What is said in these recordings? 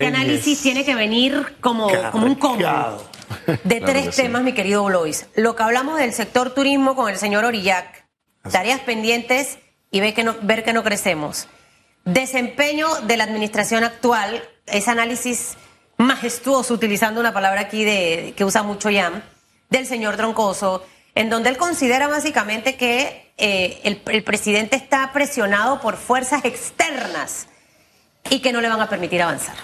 Este análisis tiene que venir como, como un combo de tres temas, mi querido Blois. Lo que hablamos del sector turismo con el señor Orillac, tareas pendientes y ver que no, ver que no crecemos. Desempeño de la administración actual, ese análisis majestuoso, utilizando una palabra aquí de, que usa mucho Yam, del señor Troncoso, en donde él considera básicamente que eh, el, el presidente está presionado por fuerzas externas y que no le van a permitir avanzar.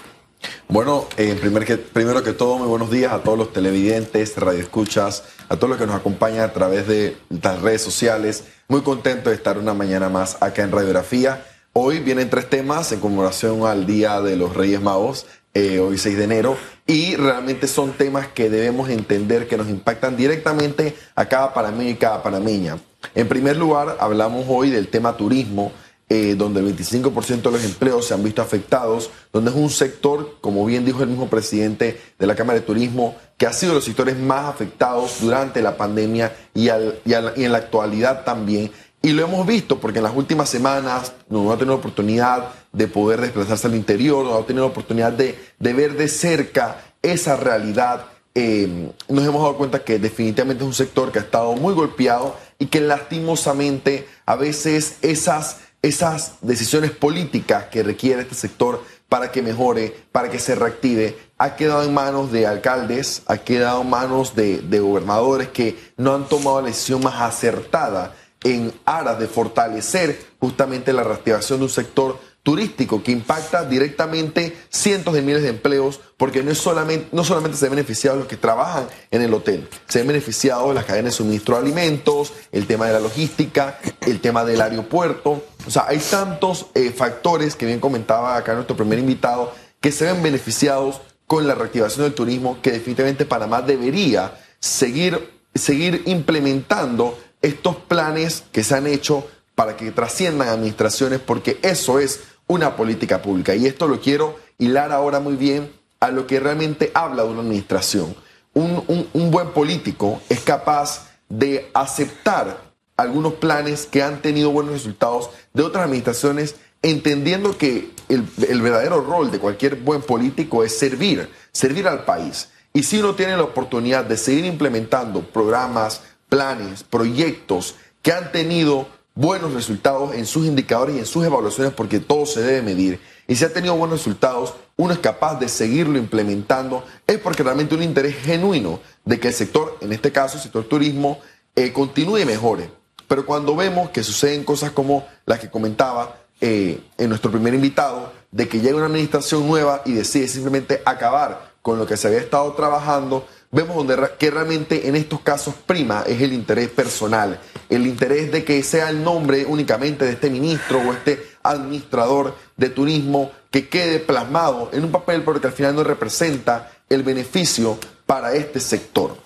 Bueno, eh, que, primero que todo, muy buenos días a todos los televidentes, radioescuchas, a todos los que nos acompañan a través de las redes sociales. Muy contento de estar una mañana más acá en Radiografía. Hoy vienen tres temas en conmemoración al Día de los Reyes Magos, eh, hoy 6 de enero, y realmente son temas que debemos entender que nos impactan directamente a cada panameño y cada panameña. En primer lugar, hablamos hoy del tema turismo eh, donde el 25% de los empleos se han visto afectados, donde es un sector, como bien dijo el mismo presidente de la Cámara de Turismo, que ha sido de los sectores más afectados durante la pandemia y, en la actualidad también. Y lo hemos visto porque en las últimas semanas no ha tenido oportunidad de poder desplazarse al interior, no ha tenido oportunidad de, ver de cerca esa realidad. Eh, nos hemos dado cuenta que definitivamente es un sector que ha estado muy golpeado y que lastimosamente a veces esas esas decisiones políticas que requiere este sector para que mejore, para que se reactive, ha quedado en manos de alcaldes, ha quedado en manos de, gobernadores que no han tomado la decisión más acertada en aras de fortalecer justamente la reactivación de un sector turístico que impacta directamente cientos de miles de empleos, porque no, es solamente, no solamente se ven beneficiados los que trabajan en el hotel, se ven beneficiados las cadenas de suministro de alimentos, el tema de la logística, el tema del aeropuerto. O sea, hay tantos eh, factores que bien comentaba acá nuestro primer invitado que se ven beneficiados con la reactivación del turismo que definitivamente Panamá debería seguir, seguir implementando estos planes que se han hecho para que trasciendan administraciones, porque eso es una política pública. Y esto lo quiero hilar ahora muy bien a lo que realmente habla de una administración. Un, buen político es capaz de aceptar algunos planes que han tenido buenos resultados de otras administraciones, entendiendo que el, el, verdadero rol de cualquier buen político es servir, servir al país. Y si uno tiene la oportunidad de seguir implementando programas, planes, proyectos que han tenido buenos resultados en sus indicadores y en sus evaluaciones porque todo se debe medir. Y si ha tenido buenos resultados, uno es capaz de seguirlo implementando, es porque realmente un interés genuino de que el sector, en este caso el sector turismo, eh, continúe y mejore. Pero cuando vemos que suceden cosas como las que comentaba eh, en nuestro primer invitado, de que llega una administración nueva y decide simplemente acabar con lo que se había estado trabajando, vemos donde, que realmente en estos casos prima es el interés personal, el interés de que sea el nombre únicamente de este ministro o este administrador de turismo que quede plasmado en un papel porque al final no representa el beneficio para este sector.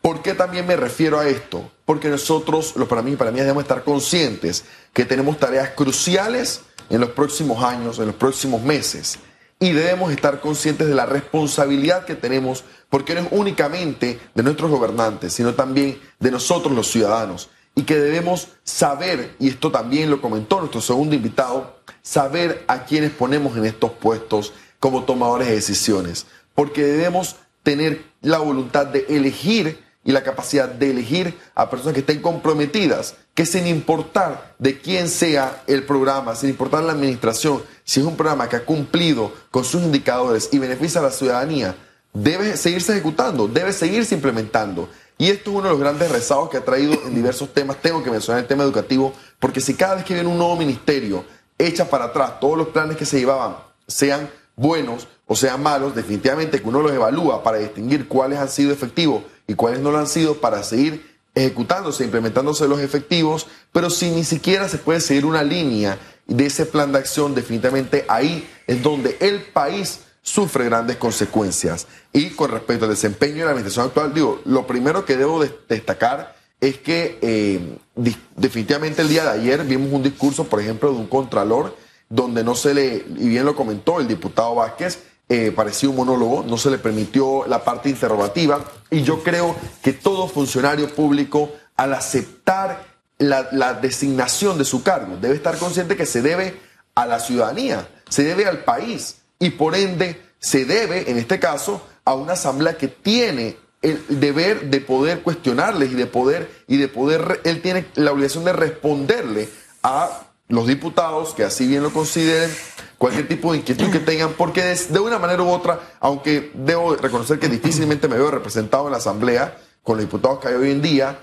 ¿Por qué también me refiero a esto? Porque nosotros, los para mí y para mí, debemos estar conscientes que tenemos tareas cruciales en los próximos años, en los próximos meses y debemos estar conscientes de la responsabilidad que tenemos, porque no es únicamente de nuestros gobernantes, sino también de nosotros los ciudadanos, y que debemos saber, y esto también lo comentó nuestro segundo invitado, saber a quienes ponemos en estos puestos como tomadores de decisiones, porque debemos tener la voluntad de elegir y la capacidad de elegir a personas que estén comprometidas, que sin importar de quién sea el programa, sin importar la administración, si es un programa que ha cumplido con sus indicadores y beneficia a la ciudadanía, debe seguirse ejecutando, debe seguirse implementando. Y esto es uno de los grandes rezagos que ha traído en diversos temas. Tengo que mencionar el tema educativo, porque si cada vez que viene un nuevo ministerio echa para atrás todos los planes que se llevaban, sean buenos o sean malos, definitivamente que uno los evalúa para distinguir cuáles han sido efectivos y cuáles no lo han sido para seguir ejecutándose, implementándose los efectivos, pero si ni siquiera se puede seguir una línea de ese plan de acción, definitivamente ahí es donde el país sufre grandes consecuencias. Y con respecto al desempeño de la administración actual, digo, lo primero que debo destacar es que eh, definitivamente el día de ayer vimos un discurso, por ejemplo, de un contralor, donde no se le, y bien lo comentó el diputado Vázquez, eh, parecía un monólogo, no se le permitió la parte interrogativa y yo creo que todo funcionario público al aceptar la, la designación de su cargo debe estar consciente que se debe a la ciudadanía, se debe al país y por ende se debe, en este caso, a una asamblea que tiene el deber de poder cuestionarles y de poder, y de poder, él tiene la obligación de responderle a los diputados que así bien lo consideren, cualquier tipo de inquietud que tengan, porque de, una manera u otra, aunque debo reconocer que difícilmente me veo representado en la Asamblea con los diputados que hay hoy en día,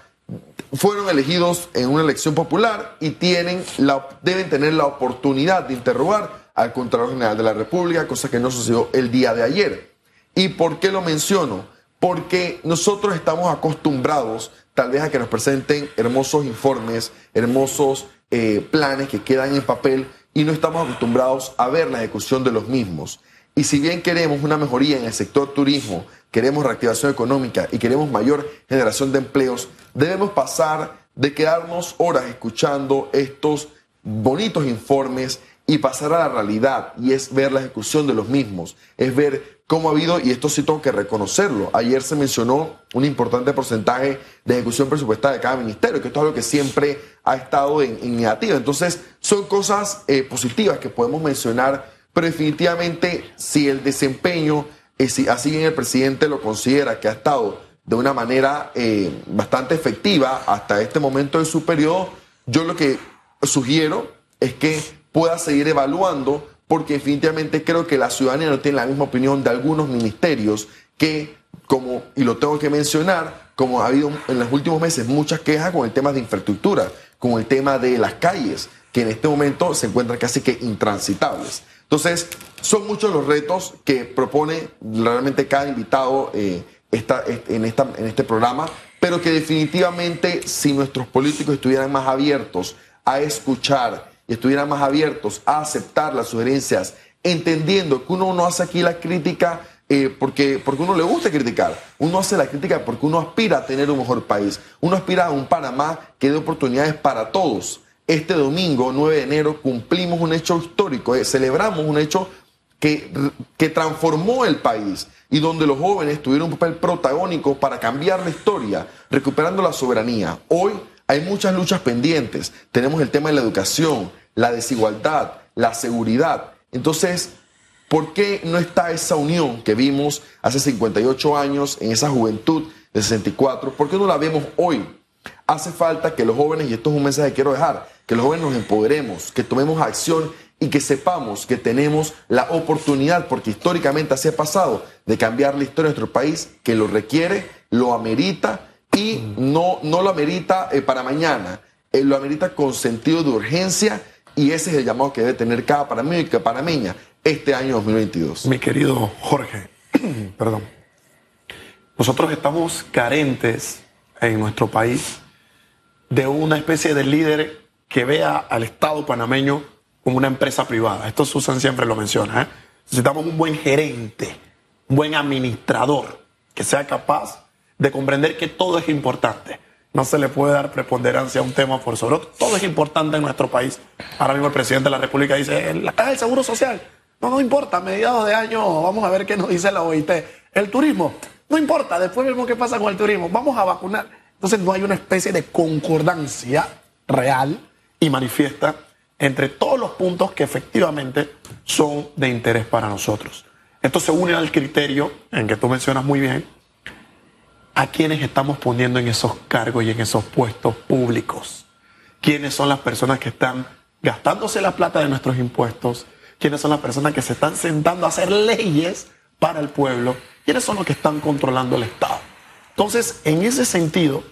fueron elegidos en una elección popular y tienen la, deben tener la oportunidad de interrogar al Contralor General de la República, cosa que no sucedió el día de ayer. ¿Y por qué lo menciono? Porque nosotros estamos acostumbrados tal vez a que nos presenten hermosos informes, hermosos eh, planes que quedan en papel y no estamos acostumbrados a ver la ejecución de los mismos. Y si bien queremos una mejoría en el sector turismo, queremos reactivación económica y queremos mayor generación de empleos, debemos pasar de quedarnos horas escuchando estos bonitos informes y pasar a la realidad y es ver la ejecución de los mismos, es ver cómo ha habido, y esto sí tengo que reconocerlo, ayer se mencionó un importante porcentaje de ejecución presupuestaria de cada ministerio, que esto es algo que siempre ha estado en, en negativa. Entonces, son cosas eh, positivas que podemos mencionar, pero definitivamente si el desempeño, eh, así bien el presidente lo considera que ha estado de una manera eh, bastante efectiva hasta este momento de su periodo, yo lo que sugiero es que pueda seguir evaluando, porque definitivamente creo que la ciudadanía no tiene la misma opinión de algunos ministerios que, como, y lo tengo que mencionar, como ha habido en los últimos meses muchas quejas con el tema de infraestructura, con el tema de las calles, que en este momento se encuentran casi que intransitables. Entonces, son muchos los retos que propone realmente cada invitado eh, en, esta, en este programa, pero que definitivamente si nuestros políticos estuvieran más abiertos a escuchar y estuvieran más abiertos a aceptar las sugerencias, entendiendo que uno no hace aquí la crítica eh, porque, porque uno le gusta criticar, uno hace la crítica porque uno aspira a tener un mejor país, uno aspira a un Panamá que dé oportunidades para todos. Este domingo, 9 de enero, cumplimos un hecho histórico, eh, celebramos un hecho que, que transformó el país y donde los jóvenes tuvieron un papel protagónico para cambiar la historia, recuperando la soberanía. Hoy hay muchas luchas pendientes. Tenemos el tema de la educación, la desigualdad, la seguridad. Entonces, ¿por qué no está esa unión que vimos hace 58 años en esa juventud de 64? ¿Por qué no la vemos hoy? Hace falta que los jóvenes, y esto es un mensaje que quiero dejar, que los jóvenes nos empoderemos, que tomemos acción y que sepamos que tenemos la oportunidad, porque históricamente así ha pasado, de cambiar la historia de nuestro país, que lo requiere, lo amerita y no, no lo amerita eh, para mañana, eh, lo amerita con sentido de urgencia y ese es el llamado que debe tener cada panameño y cada panameña este año 2022. Mi querido Jorge, perdón, nosotros estamos carentes en nuestro país de una especie de líder que vea al Estado panameño como una empresa privada. Esto Susan siempre lo menciona. ¿eh? Necesitamos un buen gerente, un buen administrador que sea capaz de comprender que todo es importante. No se le puede dar preponderancia a un tema por sobre otro. Todo es importante en nuestro país. Ahora mismo el presidente de la República dice, la caja del Seguro Social. No, no importa, a mediados de año vamos a ver qué nos dice la OIT. El turismo, no importa, después vemos qué pasa con el turismo. Vamos a vacunar. Entonces no hay una especie de concordancia real y manifiesta entre todos los puntos que efectivamente son de interés para nosotros. Esto se une al criterio en que tú mencionas muy bien, a quienes estamos poniendo en esos cargos y en esos puestos públicos. ¿Quiénes son las personas que están gastándose la plata de nuestros impuestos? ¿Quiénes son las personas que se están sentando a hacer leyes para el pueblo? ¿Quiénes son los que están controlando el Estado? Entonces, en ese sentido,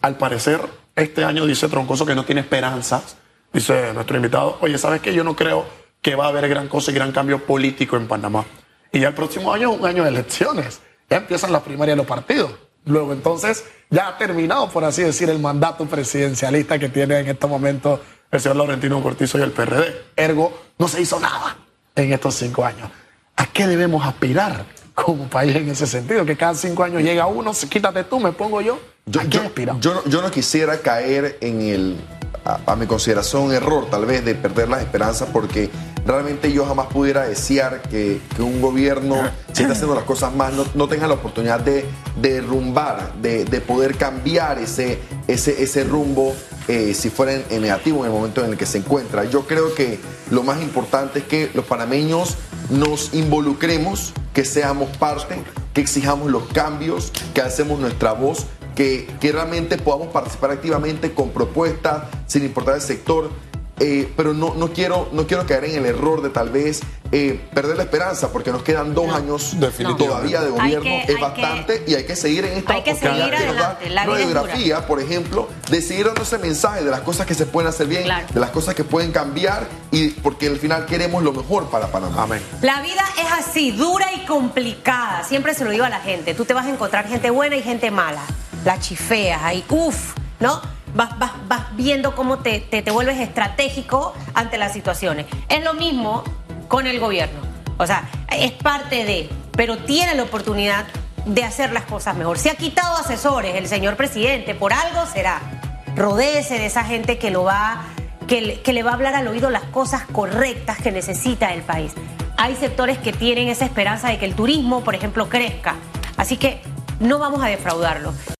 al parecer, este año dice Troncoso que no tiene esperanzas. Dice nuestro invitado, oye, ¿sabes qué? Yo no creo que va a haber gran cosa y gran cambio político en Panamá. Y ya el próximo año es un año de elecciones ya empiezan las primarias de los partidos. Luego entonces ya ha terminado, por así decir, el mandato presidencialista que tiene en estos momentos el señor Laurentino Cortizo y el PRD. Ergo, no se hizo nada en estos cinco años. ¿A qué debemos aspirar como país en ese sentido? Que cada cinco años llega uno, quítate tú, me pongo yo. ¿A qué aspiramos? Yo, yo, no quisiera caer en el, a, a mi consideración, error tal vez de perder las esperanzas porque realmente yo jamás pudiera desear que, un gobierno, si está haciendo las cosas mal, no, tenga la oportunidad de, derrumbar, de, poder cambiar ese, ese, ese rumbo eh, si fuera en, negativo en el momento en el que se encuentra. Yo creo que lo más importante es que los panameños nos involucremos, que seamos parte, que exijamos los cambios, que hacemos nuestra voz, que, que realmente podamos participar activamente con propuestas, sin importar el sector. Eh, pero no, no, quiero, no quiero caer en el error de tal vez eh, perder la esperanza, porque nos quedan dos años todavía de gobierno, es bastante y hay que seguir en esta hay que seguir adelante, la radiografía, por ejemplo, de seguir dando ese mensaje de las cosas que se pueden hacer bien, de las cosas que pueden cambiar y porque al final queremos lo mejor para Panamá. Amén. La vida es así, dura y complicada, siempre se lo digo a la gente, tú te vas a encontrar gente buena y gente mala, la chifeas ahí, uff, ¿no? vas, vas, vas viendo cómo te, te, te vuelves estratégico ante las situaciones. Es lo mismo con el gobierno. O sea, es parte de, pero tiene la oportunidad de hacer las cosas mejor. Se ha quitado asesores el señor presidente, por algo será. Rodéese de esa gente que lo va, que, que le va a hablar al oído las cosas correctas que necesita el país. Hay sectores que tienen esa esperanza de que el turismo, por ejemplo, crezca. Así que no vamos a defraudarlo.